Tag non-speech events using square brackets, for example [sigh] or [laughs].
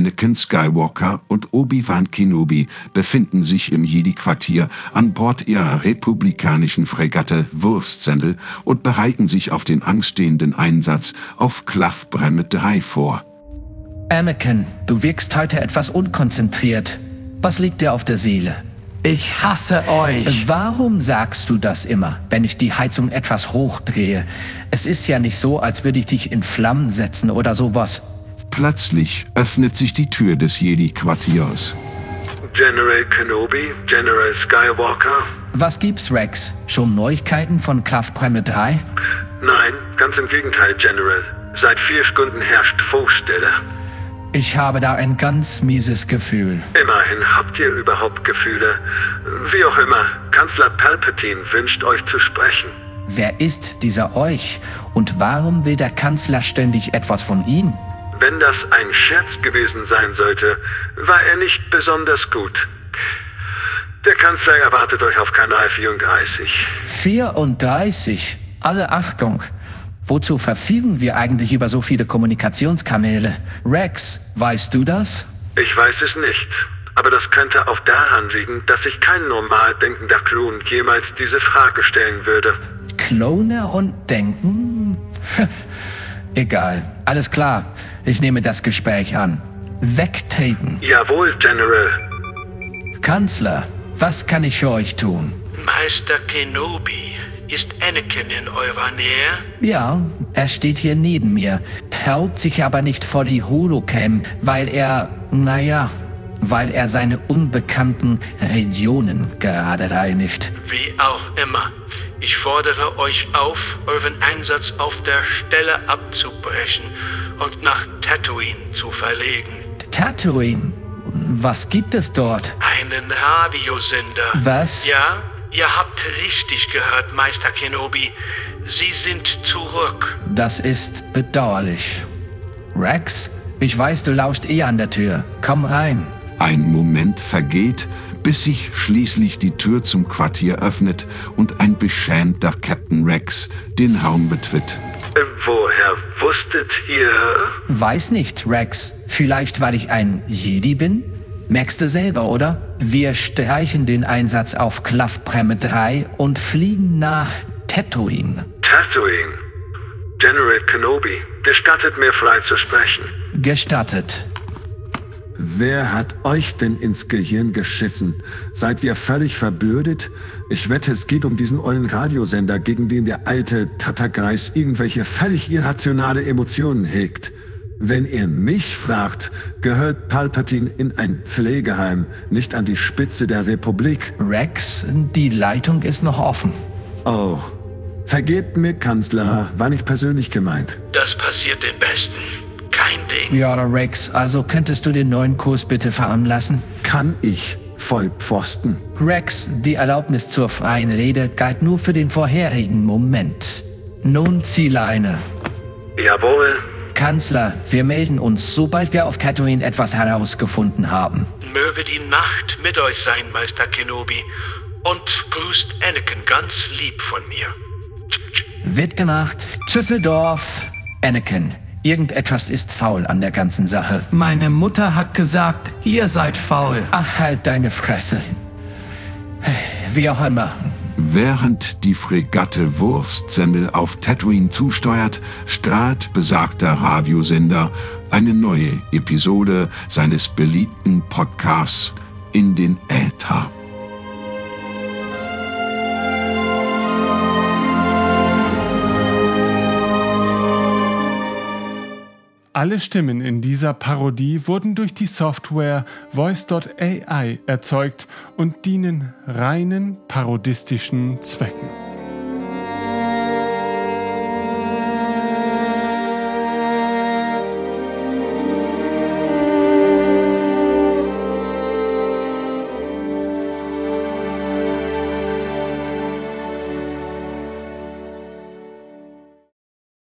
Anakin Skywalker und Obi-Wan Kenobi befinden sich im Jedi-Quartier an Bord ihrer republikanischen Fregatte Wurfsendel und bereiten sich auf den anstehenden Einsatz auf Clough Bremme 3 vor. Anakin, du wirkst heute etwas unkonzentriert. Was liegt dir auf der Seele? Ich hasse euch. Warum sagst du das immer, wenn ich die Heizung etwas hochdrehe? Es ist ja nicht so, als würde ich dich in Flammen setzen oder sowas. Plötzlich öffnet sich die Tür des Jedi-Quartiers. General Kenobi, General Skywalker. Was gibt's, Rex? Schon Neuigkeiten von Primer 3? Nein, ganz im Gegenteil, General. Seit vier Stunden herrscht Funkstille. Ich habe da ein ganz mieses Gefühl. Immerhin habt ihr überhaupt Gefühle. Wie auch immer, Kanzler Palpatine wünscht euch zu sprechen. Wer ist dieser euch? Und warum will der Kanzler ständig etwas von ihm? Wenn das ein Scherz gewesen sein sollte, war er nicht besonders gut. Der Kanzler erwartet euch auf Kanal 34. 34? Alle Achtung! Wozu verfügen wir eigentlich über so viele Kommunikationskanäle? Rex, weißt du das? Ich weiß es nicht. Aber das könnte auch daran liegen, dass sich kein normal denkender Klon jemals diese Frage stellen würde. Klone und Denken? [laughs] Egal. Alles klar. Ich nehme das Gespräch an. Wegtapen. Jawohl, General. Kanzler, was kann ich für euch tun? Meister Kenobi, ist Anakin in eurer Nähe? Ja, er steht hier neben mir, traut sich aber nicht vor die Holocam, weil er, naja, weil er seine unbekannten Regionen gerade reinigt. Wie auch immer. Ich fordere euch auf, euren Einsatz auf der Stelle abzubrechen und nach Tatooine zu verlegen. Tatooine? Was gibt es dort? Einen Radiosender. Was? Ja, ihr habt richtig gehört, Meister Kenobi. Sie sind zurück. Das ist bedauerlich. Rex, ich weiß, du lauscht eh an der Tür. Komm rein. Ein Moment vergeht, bis sich schließlich die Tür zum Quartier öffnet und ein beschämter Captain Rex den Raum betritt. Woher wusstet ihr? Weiß nicht, Rex. Vielleicht, weil ich ein Jedi bin? Merkst du selber, oder? Wir streichen den Einsatz auf Klaffpremme 3 und fliegen nach Tatooine. Tatooine. General Kenobi, gestattet mir frei zu sprechen. Gestattet. Wer hat euch denn ins Gehirn geschissen? Seid ihr völlig verblödet? Ich wette, es geht um diesen ollen Radiosender, gegen den der alte Tattergreis irgendwelche völlig irrationale Emotionen hegt. Wenn ihr mich fragt, gehört Palpatine in ein Pflegeheim, nicht an die Spitze der Republik. Rex, die Leitung ist noch offen. Oh, vergebt mir, Kanzler, war nicht persönlich gemeint. Das passiert den Besten. Kein Ding. Ja, Rex, also könntest du den neuen Kurs bitte veranlassen? Kann ich, Vollpfosten. Rex, die Erlaubnis zur freien Rede galt nur für den vorherigen Moment. Nun Zielleine. Jawohl. Kanzler, wir melden uns, sobald wir auf Tatooine etwas herausgefunden haben. Möge die Nacht mit euch sein, Meister Kenobi. Und grüßt Anakin ganz lieb von mir. Wird gemacht. Tschüsseldorf. Anakin, irgendetwas ist faul an der ganzen Sache. Meine Mutter hat gesagt, ihr seid faul. Ach, halt deine Fresse. Wie auch immer. Während die Fregatte Wurfstsemmel auf Tatooine zusteuert, strahlt besagter Radiosender eine neue Episode seines beliebten Podcasts in den Äther. Alle Stimmen in dieser Parodie wurden durch die Software Voice.ai erzeugt und dienen reinen parodistischen Zwecken.